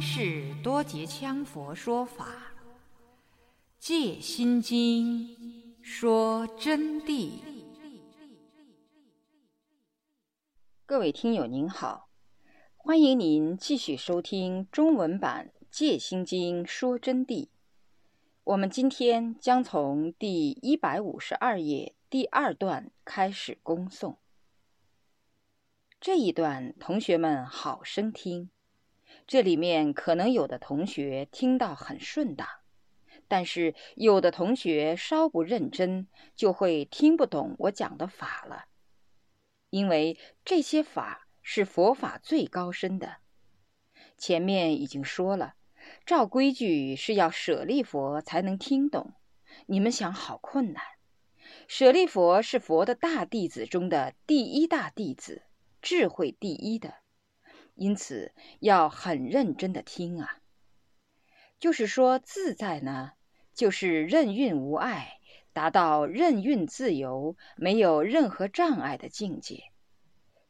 南无第三世多杰羌佛说法，《戒心经》说真谛。各位听友您好，欢迎您继续收听中文版《戒心经》说真谛。我们今天将从第一百五十二页第二段开始恭诵。这一段，同学们好生听。这里面可能有的同学听到很顺当，但是有的同学稍不认真，就会听不懂我讲的法了。因为这些法是佛法最高深的。前面已经说了，照规矩是要舍利佛才能听懂。你们想，好困难。舍利佛是佛的大弟子中的第一大弟子。智慧第一的，因此要很认真的听啊。就是说，自在呢，就是任运无碍，达到任运自由，没有任何障碍的境界。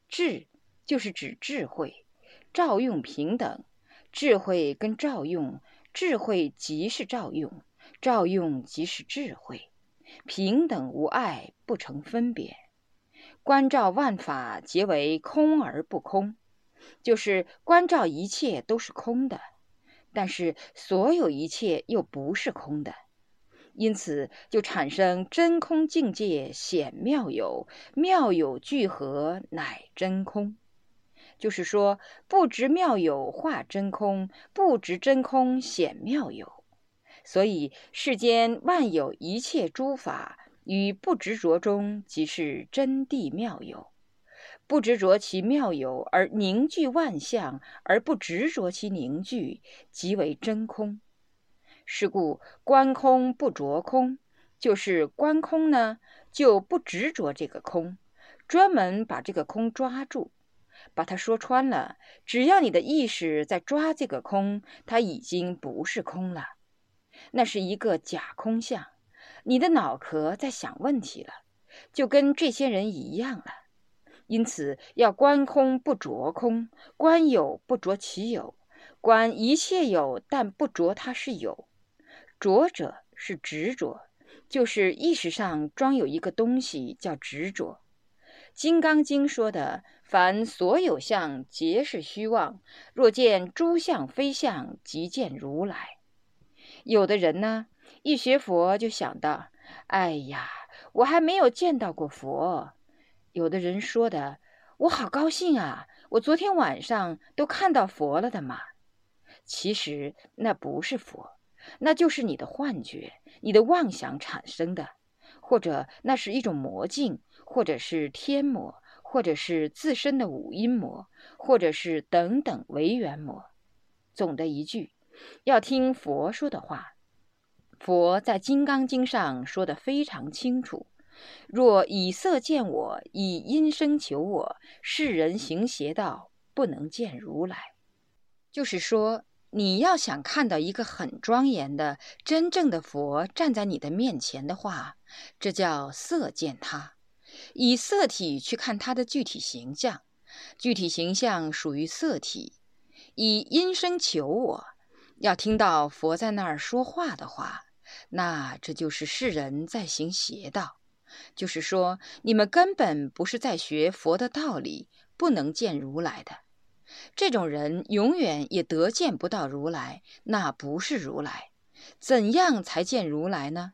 智就是指智慧，照用平等，智慧跟照用，智慧即是照用，照用即是智慧，平等无碍，不成分别。观照万法皆为空而不空，就是观照一切都是空的，但是所有一切又不是空的，因此就产生真空境界显妙有，妙有聚合乃真空。就是说，不执妙有化真空，不执真空显妙有，所以世间万有一切诸法。于不执着中，即是真谛妙有；不执着其妙有而凝聚万象，而不执着其凝聚，即为真空。是故观空不着空，就是观空呢，就不执着这个空，专门把这个空抓住。把它说穿了，只要你的意识在抓这个空，它已经不是空了，那是一个假空相。你的脑壳在想问题了，就跟这些人一样了。因此要观空不着空，观有不着其有，观一切有但不着它是有。着者是执着，就是意识上装有一个东西叫执着。《金刚经》说的：“凡所有相，皆是虚妄。若见诸相非相，即见如来。”有的人呢？一学佛就想到，哎呀，我还没有见到过佛。有的人说的，我好高兴啊，我昨天晚上都看到佛了的嘛。其实那不是佛，那就是你的幻觉，你的妄想产生的，或者那是一种魔镜，或者是天魔，或者是自身的五阴魔，或者是等等为缘魔。总的一句，要听佛说的话。佛在《金刚经》上说的非常清楚：若以色见我，以音声求我，世人行邪道，不能见如来。就是说，你要想看到一个很庄严的、真正的佛站在你的面前的话，这叫色见他，以色体去看他的具体形象，具体形象属于色体；以音声求我，要听到佛在那儿说话的话。那这就是世人在行邪道，就是说你们根本不是在学佛的道理，不能见如来的。这种人永远也得见不到如来，那不是如来。怎样才见如来呢？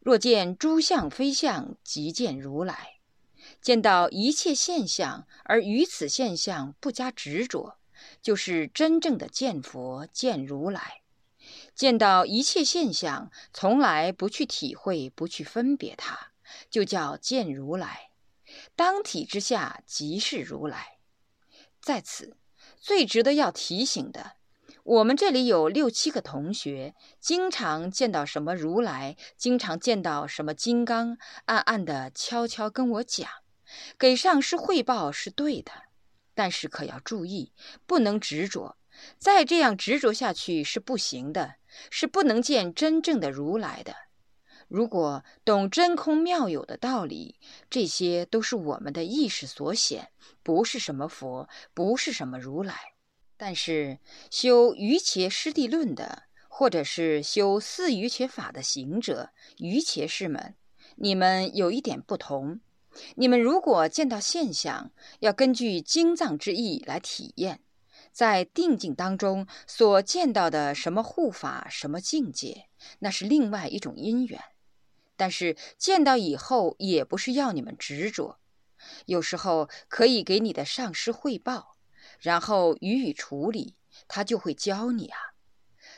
若见诸相非相，即见如来。见到一切现象而于此现象不加执着，就是真正的见佛见如来。见到一切现象，从来不去体会，不去分别它，就叫见如来。当体之下即是如来。在此，最值得要提醒的，我们这里有六七个同学，经常见到什么如来，经常见到什么金刚，暗暗的悄悄跟我讲，给上师汇报是对的，但是可要注意，不能执着。再这样执着下去是不行的，是不能见真正的如来的。如果懂真空妙有的道理，这些都是我们的意识所显，不是什么佛，不是什么如来。但是修瑜伽师地论的，或者是修四瑜伽法的行者、瑜伽士们，你们有一点不同。你们如果见到现象，要根据经藏之意来体验，在定境当中所见到的什么护法、什么境界，那是另外一种因缘。但是见到以后，也不是要你们执着，有时候可以给你的上师汇报。然后予以处理，他就会教你啊。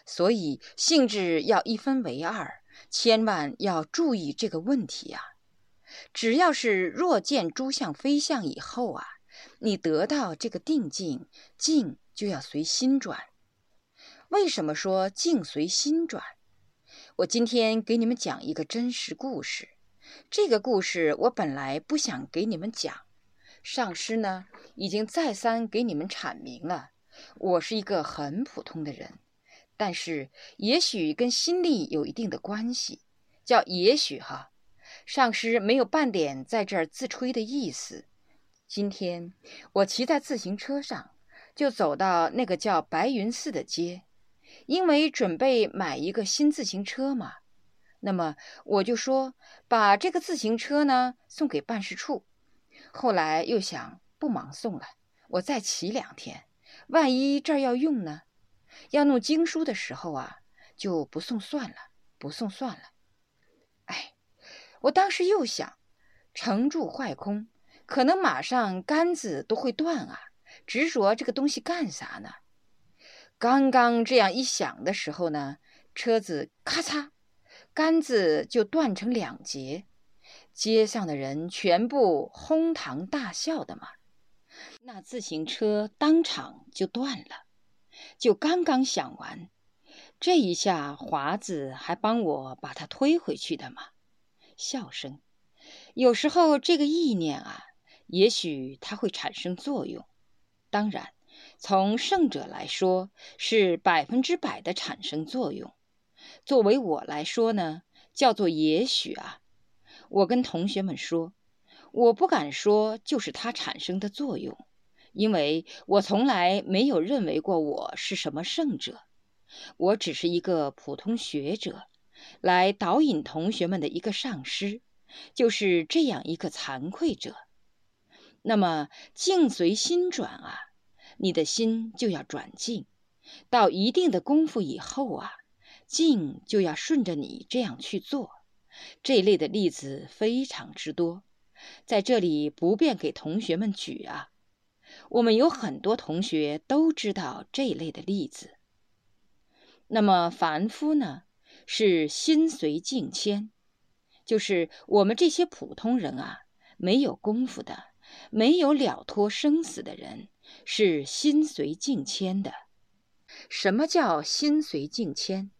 所以性质要一分为二，千万要注意这个问题啊。只要是若见诸相非相以后啊，你得到这个定境，境就要随心转。为什么说境随心转？我今天给你们讲一个真实故事。这个故事我本来不想给你们讲。上师呢，已经再三给你们阐明了，我是一个很普通的人，但是也许跟心力有一定的关系，叫也许哈。上师没有半点在这儿自吹的意思。今天我骑在自行车上，就走到那个叫白云寺的街，因为准备买一个新自行车嘛。那么我就说，把这个自行车呢送给办事处。后来又想不忙送了，我再骑两天，万一这儿要用呢？要弄经书的时候啊，就不送算了，不送算了。哎，我当时又想，成住坏空，可能马上杆子都会断啊！执着这个东西干啥呢？刚刚这样一想的时候呢，车子咔嚓，杆子就断成两截。街上的人全部哄堂大笑的嘛，那自行车当场就断了。就刚刚想完，这一下华子还帮我把它推回去的嘛。笑声，有时候这个意念啊，也许它会产生作用。当然，从圣者来说是百分之百的产生作用。作为我来说呢，叫做也许啊。我跟同学们说，我不敢说就是它产生的作用，因为我从来没有认为过我是什么圣者，我只是一个普通学者，来导引同学们的一个上师，就是这样一个惭愧者。那么境随心转啊，你的心就要转静，到一定的功夫以后啊，静就要顺着你这样去做。这类的例子非常之多，在这里不便给同学们举啊。我们有很多同学都知道这类的例子。那么凡夫呢，是心随境迁，就是我们这些普通人啊，没有功夫的，没有了脱生死的人，是心随境迁的。什么叫心随境迁？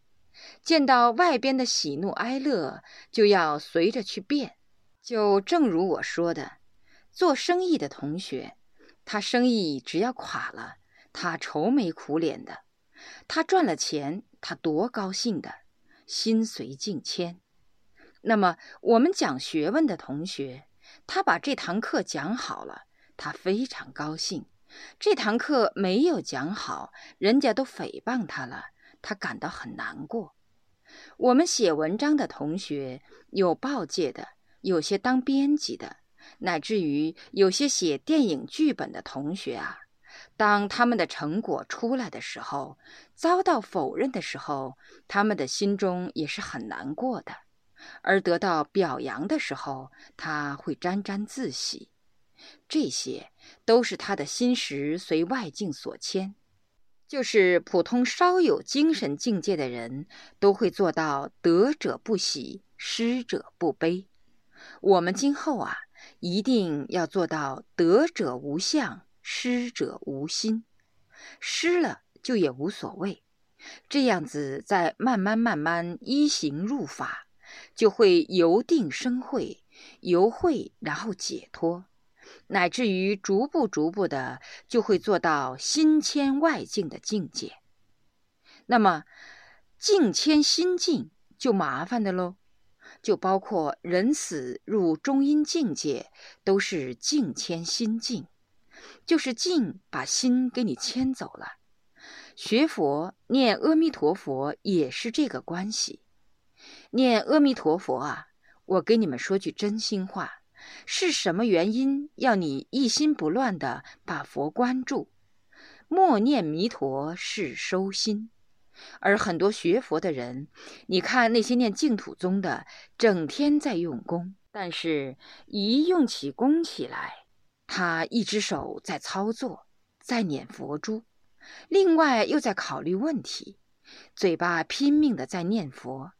见到外边的喜怒哀乐，就要随着去变。就正如我说的，做生意的同学，他生意只要垮了，他愁眉苦脸的；他赚了钱，他多高兴的，心随境迁。那么我们讲学问的同学，他把这堂课讲好了，他非常高兴；这堂课没有讲好，人家都诽谤他了。他感到很难过。我们写文章的同学，有报界的，有些当编辑的，乃至于有些写电影剧本的同学啊，当他们的成果出来的时候，遭到否认的时候，他们的心中也是很难过的；而得到表扬的时候，他会沾沾自喜。这些都是他的心识随外境所牵。就是普通稍有精神境界的人，都会做到得者不喜，失者不悲。我们今后啊，一定要做到得者无相，失者无心。失了就也无所谓，这样子再慢慢慢慢依行入法，就会由定生慧，由慧然后解脱。乃至于逐步逐步的就会做到心迁外境的境界，那么境迁心境就麻烦的喽，就包括人死入中阴境界，都是境迁心境，就是境把心给你牵走了。学佛念阿弥陀佛也是这个关系。念阿弥陀佛啊，我给你们说句真心话，是什么原因要你一心不乱的把佛关注？默念弥陀是收心，而很多学佛的人，你看那些念净土宗的，整天在用功，但是一用起功起来，他一只手在操作，在捻佛珠。另外又在考虑问题，嘴巴拼命的在念佛，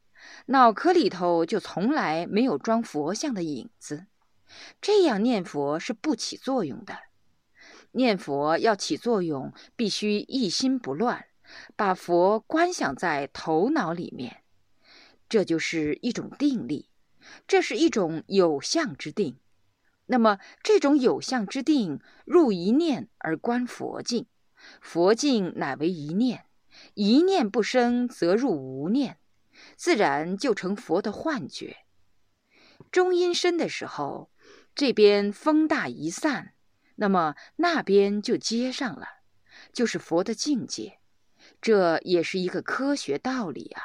脑壳里头就从来没有装佛像的影子。这样念佛是不起作用的。念佛要起作用，必须一心不乱，把佛观想在头脑里面，这就是一种定力，这是一种有相之定。那么这种有相之定，入一念而观佛境。佛境乃为一念，一念不生则入无念，自然就成佛的幻觉。中阴身的时候，这边风大一散，那么那边就接上了，就是佛的境界。这也是一个科学道理啊。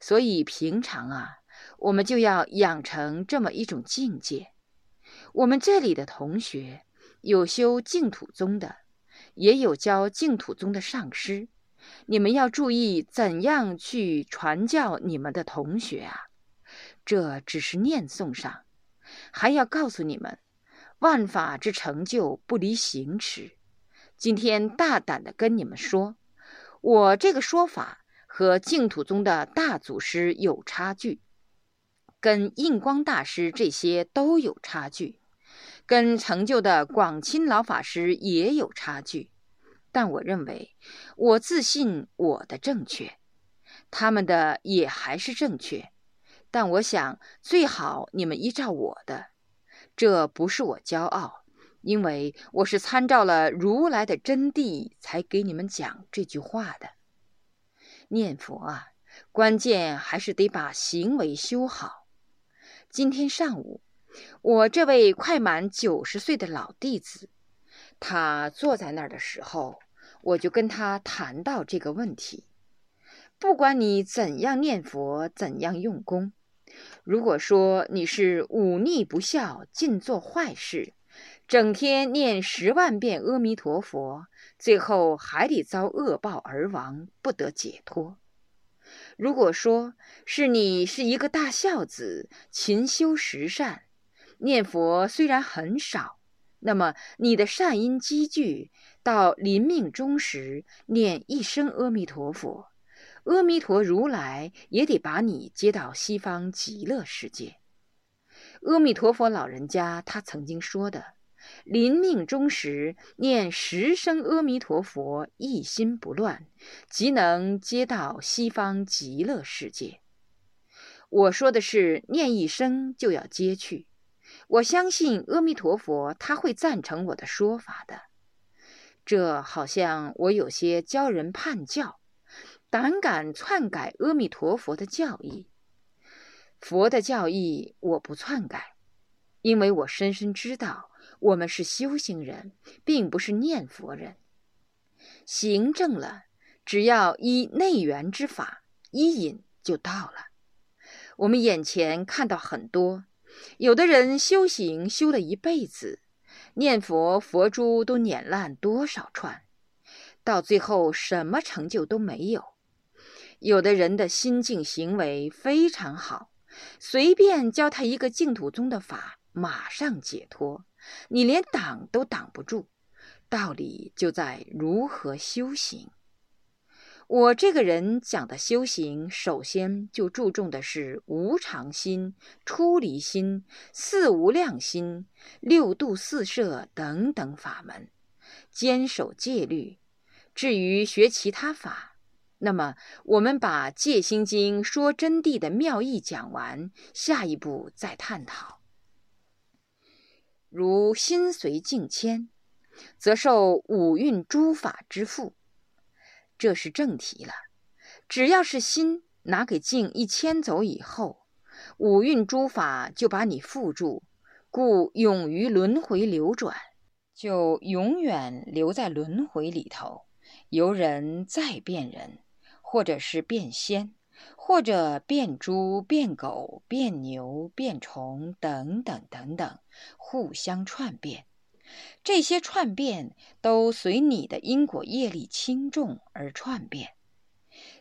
所以平常啊，我们就要养成这么一种境界。我们这里的同学有修净土宗的。也有教净土宗的上师，你们要注意怎样去传教你们的同学啊！这只是念诵上，还要告诉你们，万法之成就不离行持。今天大胆的跟你们说，我这个说法和净土宗的大祖师有差距，跟印光大师这些都有差距。跟成就的广钦老法师也有差距，但我认为，我自信我的正确，他们的也还是正确，但我想最好你们依照我的，这不是我骄傲，因为我是参照了如来的真谛才给你们讲这句话的。念佛啊，关键还是得把行为修好。今天上午。我这位快满九十岁的老弟子，他坐在那儿的时候，我就跟他谈到这个问题。不管你怎样念佛，怎样用功，如果说你是忤逆不孝，尽做坏事，整天念十万遍阿弥陀佛，最后还得遭恶报而亡，不得解脱。如果说是你是一个大孝子，勤修十善。念佛虽然很少，那么你的善因积聚到临命终时，念一声阿弥陀佛，阿弥陀如来也得把你接到西方极乐世界。阿弥陀佛老人家他曾经说的：“临命终时念十声阿弥陀佛，一心不乱，即能接到西方极乐世界。”我说的是念一声就要接去。我相信阿弥陀佛，他会赞成我的说法的。这好像我有些教人叛教，胆敢篡改阿弥陀佛的教义。佛的教义我不篡改，因为我深深知道，我们是修行人，并不是念佛人。行正了，只要依内缘之法依引就到了。我们眼前看到很多。有的人修行修了一辈子，念佛佛珠都碾烂多少串，到最后什么成就都没有。有的人的心境行为非常好，随便教他一个净土宗的法，马上解脱，你连挡都挡不住。道理就在如何修行。我这个人讲的修行，首先就注重的是无常心、出离心、四无量心、六度四摄等等法门，坚守戒律。至于学其他法，那么我们把《戒心经》说真谛的妙义讲完，下一步再探讨。如心随境迁，则受五蕴诸法之缚。这是正题了。只要是心拿给境一牵走以后，五蕴诸法就把你缚住，故永于轮回流转，就永远留在轮回里头，由人再变人，或者是变仙，或者变猪、变狗、变牛、变虫等等等等，互相串变。这些串变都随你的因果业力轻重而串变。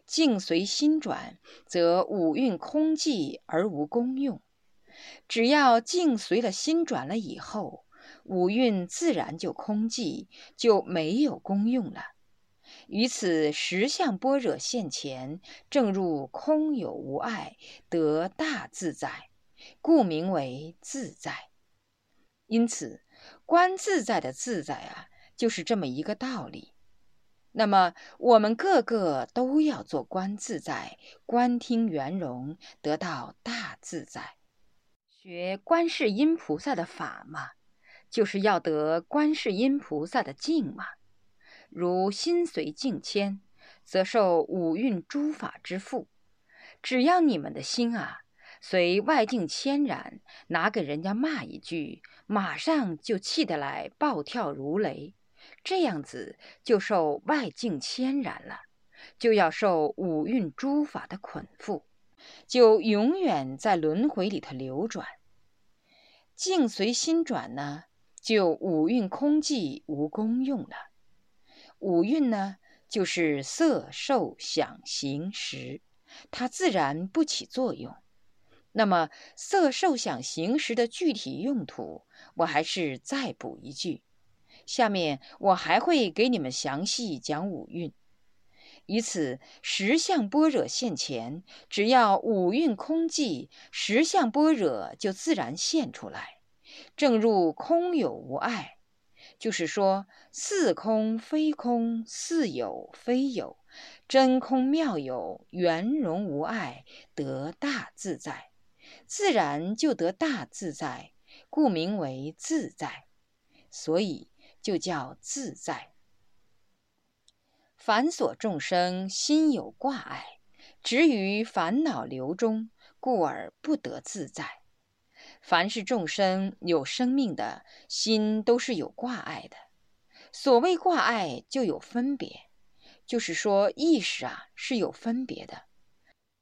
境随心转，则五蕴空寂而无功用。只要境随了心转了以后，五蕴自然就空寂，就没有功用了。于此实相般若现前，正入空有无碍，得大自在，故名为自在。因此，观自在的自在啊，就是这么一个道理。那么，我们个个都要做观自在，观听圆融，得到大自在。学观世音菩萨的法嘛，就是要得观世音菩萨的境嘛。如心随境迁，则受五蕴诸法之缚。只要你们的心啊，随外境牵染，拿给人家骂一句，马上就气得来暴跳如雷。这样子就受外境牵染了，就要受五蕴诸法的捆缚，就永远在轮回里头流转。境随心转呢，就五蕴空寂无功用了。五蕴呢，就是色、受、想、行、识，它自然不起作用。那么色、受、想、行、识的具体用途，我还是再补一句。下面我还会给你们详细讲五蕴，以此十相般若现前，只要五蕴空寂，十相般若就自然现出来，正入空有无碍。就是说，似空非空，似有非有，真空妙有，圆融无碍，得大自在，自然就得大自在，故名为自在。所以。就叫自在。凡所众生心有挂碍，执于烦恼流中，故而不得自在。凡是众生有生命的心，都是有挂碍的。所谓挂碍，就有分别，就是说意识啊是有分别的。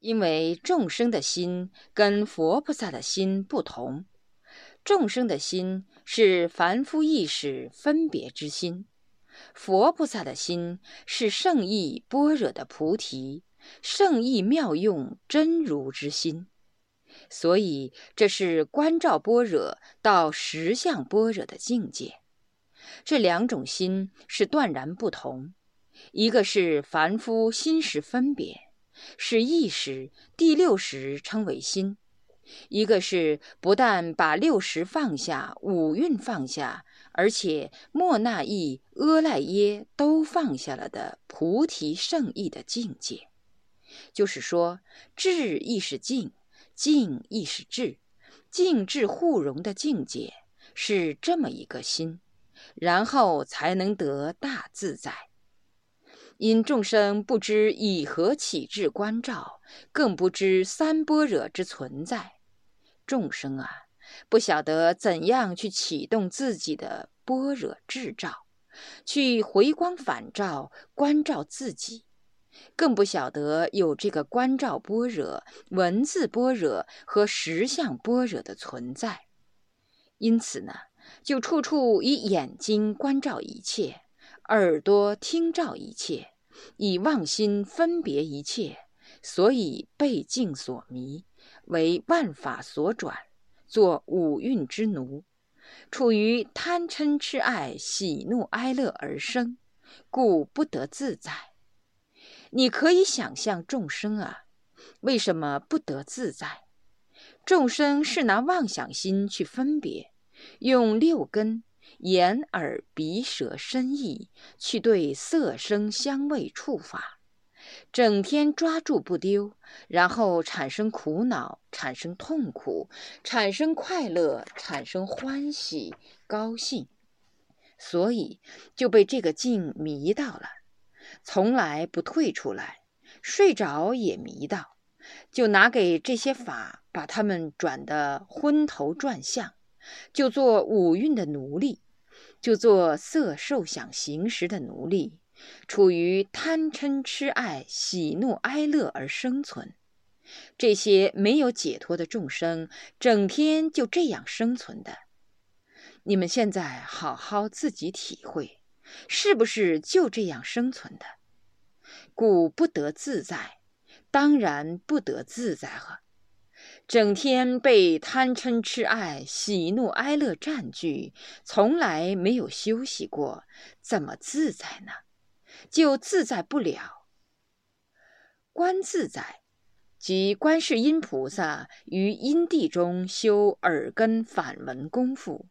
因为众生的心跟佛菩萨的心不同。众生的心是凡夫意识分别之心，佛菩萨的心是圣意般若的菩提，圣意妙用真如之心。所以这是观照般若到实相般若的境界。这两种心是断然不同，一个是凡夫心识分别，是意识第六识称为心。一个是不但把六识放下，五蕴放下，而且莫那意、阿赖耶都放下了的菩提圣意的境界，就是说，智亦是静，静亦是智，静智互融的境界是这么一个心，然后才能得大自在。因众生不知以何起智观照，更不知三般若之存在。众生啊，不晓得怎样去启动自己的般若智照，去回光返照关照自己，更不晓得有这个关照般若、文字般若和实相般若的存在。因此呢，就处处以眼睛关照一切，耳朵听照一切，以妄心分别一切，所以被境所迷。为万法所转，做五蕴之奴，处于贪嗔痴爱、喜怒哀乐而生，故不得自在。你可以想象众生啊，为什么不得自在？众生是拿妄想心去分别，用六根眼、耳、鼻、舌、身、意去对色、声、香味、触法。整天抓住不丢，然后产生苦恼，产生痛苦，产生快乐，产生欢喜、高兴，所以就被这个境迷到了，从来不退出来，睡着也迷到，就拿给这些法，把他们转得昏头转向，就做五蕴的奴隶，就做色受想行识的奴隶。处于贪嗔痴爱、喜怒哀乐而生存。这些没有解脱的众生，整天就这样生存的。你们现在好好自己体会，是不是就这样生存的？故不得自在，当然不得自在了。整天被贪嗔痴爱、喜怒哀乐占据，从来没有休息过，怎么自在呢？就自在不了。观自在，即观世音菩萨于因地中修耳根反闻功夫，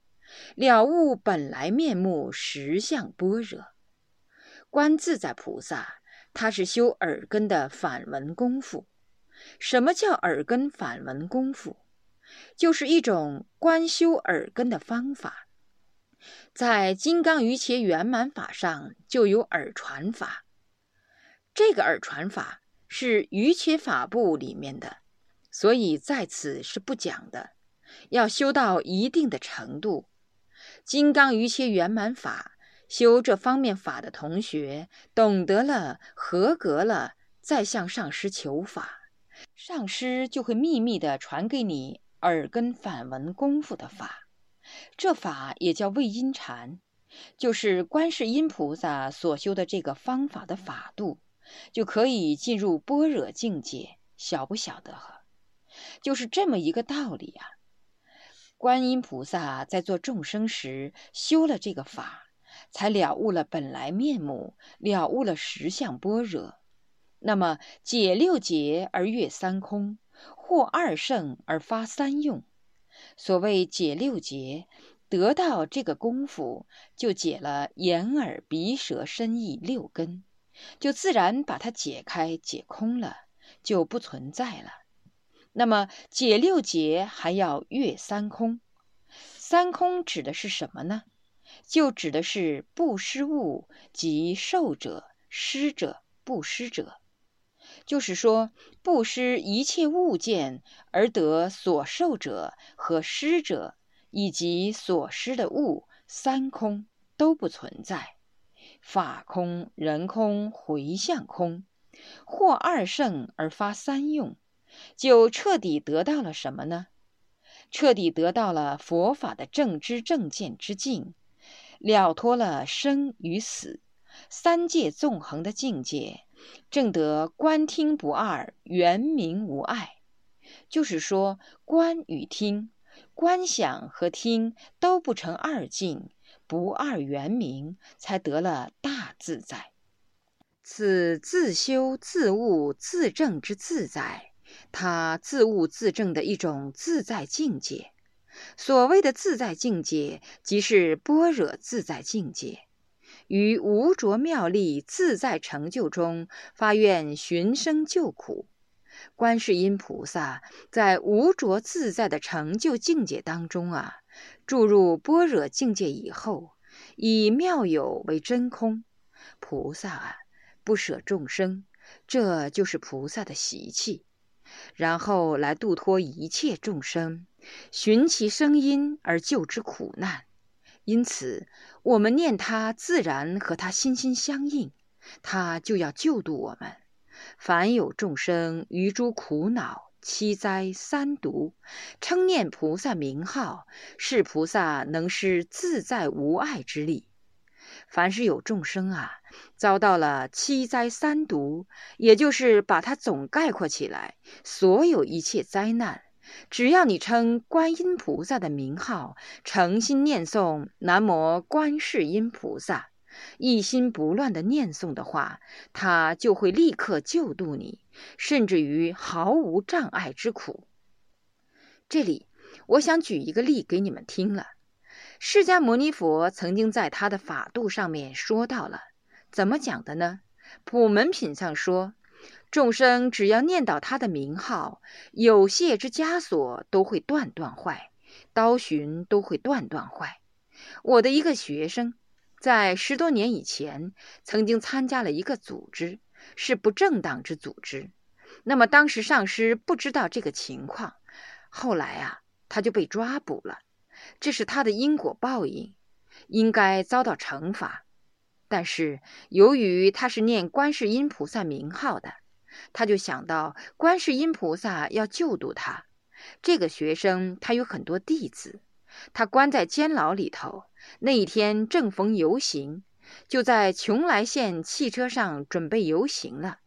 了悟本来面目实相般若。观自在菩萨，他是修耳根的反闻功夫。什么叫耳根反闻功夫？就是一种观修耳根的方法。在金刚瑜伽圆满法上就有耳传法。这个耳传法是瑜伽法部里面的，所以在此是不讲的。要修到一定的程度，金刚瑜伽圆满法修这方面法的同学懂得了、合格了，再向上师求法。上师就会秘密的传给你耳根反闻功夫的法，这法也叫魏阴禅，就是观世音菩萨所修的这个方法的法度，就可以进入般若境界。晓不晓得？就是这么一个道理呀。观音菩萨在做众生时修了这个法，才了悟了本来面目，了悟了实相般若。那么解六劫而越三空，获二圣而发三用。所谓解六劫，得到这个功夫，就解了眼耳鼻舌身意六根，就自然把它解开解空了，就不存在了。那么解六劫还要越三空，三空指的是什么呢？就指的是不施物及受者、施者、不施者。就是说，不施一切物件而得所受者和施者，以及所施的物三空都不存在，法空、人空、回向空，或二圣而发三用，就彻底得到了什么呢？彻底得到了佛法的正知正见之境，了脱了生与死三界纵横的境界。正得观听不二，圆明无碍。就是说，观与听、观想和听都不成二境，不二圆明，才得了大自在。此自修自悟自证之自在，他自悟自证的一种自在境界。所谓的自在境界，即是般若自在境界。于无着妙力自在成就中发愿寻生救苦，观世音菩萨在无着自在的成就境界当中啊，注入般若境界以后，以妙有为真空。菩萨啊，不舍众生，这就是菩萨的习气。然后来度脱一切众生，寻其声音而救之苦难。因此，我们念他，自然和他心心相应，他就要救度我们。凡有众生于诸苦恼、七灾、三毒，称念菩萨名号，是菩萨能施自在无碍之力。凡是有众生啊，遭到了七灾三毒，也就是把它总概括起来，所有一切灾难。只要你称观音菩萨的名号，诚心念诵南无观世音菩萨，一心不乱的念诵的话，他就会立刻救度你，甚至于毫无障碍之苦。这里我想举一个例给你们听了。释迦牟尼佛曾经在他的法度上面说到了，怎么讲的呢？普门品上说。众生只要念到他的名号，有谢之枷锁都会断断坏，刀寻都会断断坏。我的一个学生，在十多年以前曾经参加了一个组织，是不正当之组织。那么当时上师不知道这个情况，后来啊，他就被抓捕了。这是他的因果报应，应该遭到惩罚。但是由于他是念观世音菩萨名号的，他就想到观世音菩萨要救度他。这个学生他有很多弟子，他关在监牢里头。那一天正逢游行，就在邛崃县汽车上准备游行了，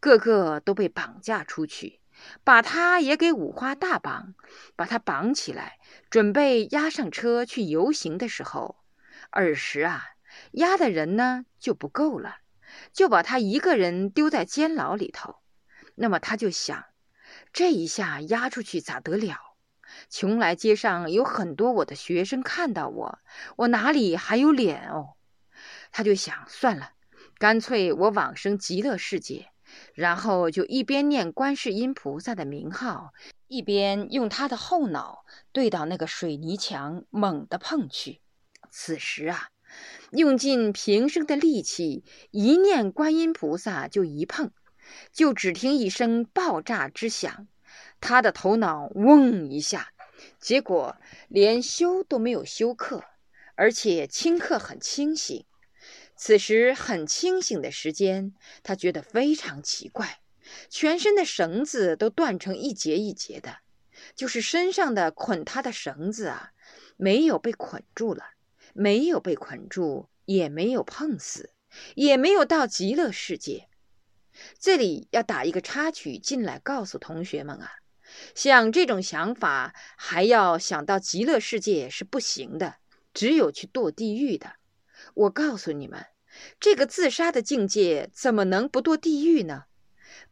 个个都被绑架出去，把他也给五花大绑，把他绑起来，准备押上车去游行的时候，尔时啊，押的人呢就不够了，就把他一个人丢在监牢里头。那么他就想。这一下押出去咋得了？邛崃街上有很多我的学生看到我，我哪里还有脸哦？他就想算了，干脆我往生极乐世界，然后就一边念观世音菩萨的名号，一边用他的后脑对到那个水泥墙猛地碰去。此时啊，用尽平生的力气，一念观音菩萨就一碰。就只听一声爆炸之响，他的头脑嗡一下，结果连休都没有休克，而且顷刻很清醒。此时很清醒的时间，他觉得非常奇怪，全身的绳子都断成一节一节的，就是身上的捆他的绳子啊，没有被捆住了，没有被捆住，也没有碰死，也没有到极乐世界。这里要打一个插曲进来，告诉同学们啊，像这种想法还要想到极乐世界是不行的，只有去堕地狱的。我告诉你们，这个自杀的境界怎么能不堕地狱呢？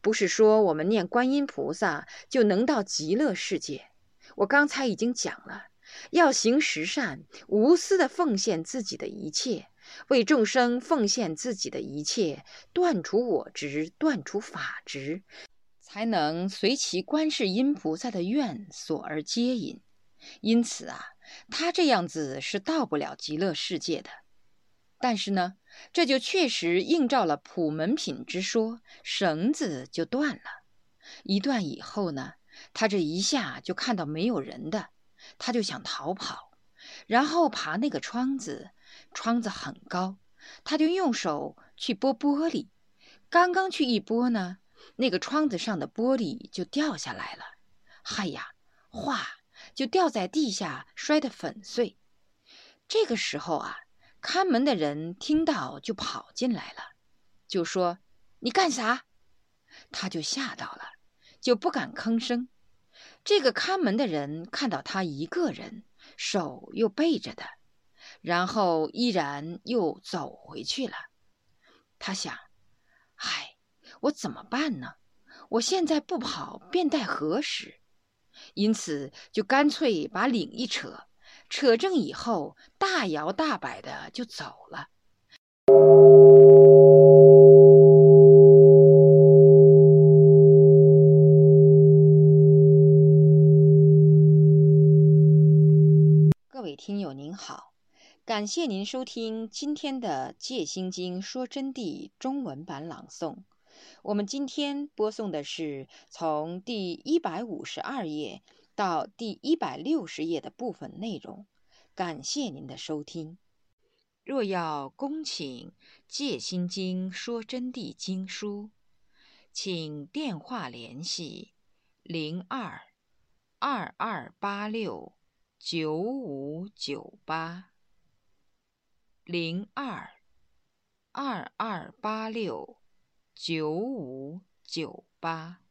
不是说我们念观音菩萨就能到极乐世界。我刚才已经讲了，要行十善，无私的奉献自己的一切。为众生奉献自己的一切，断除我执，断除法执，才能随其观世音菩萨的愿所而接引。因此啊，他这样子是到不了极乐世界的。但是呢，这就确实映照了普门品之说，绳子就断了。一断以后呢，他这一下就看到没有人的，他就想逃跑，然后爬那个窗子。窗子很高，他就用手去拨玻璃，刚刚去一拨呢，那个窗子上的玻璃就掉下来了，嗨呀，哗，就掉在地下，摔得粉碎。这个时候啊，看门的人听到就跑进来了，就说：“你干啥？”他就吓到了，就不敢吭声。这个看门的人看到他一个人，手又背着的。然后依然又走回去了。他想：“唉，我怎么办呢？我现在不跑，便待何时？”因此，就干脆把领一扯，扯正以后，大摇大摆的就走了。各位听友您好。感谢您收听今天的《戒心经说真谛》中文版朗诵。我们今天播送的是从第一百五十二页到第一百六十页的部分内容。感谢您的收听。若要恭请《戒心经说真谛》经书，请电话联系零二二二八六九五九八。零二二二八六九五九八。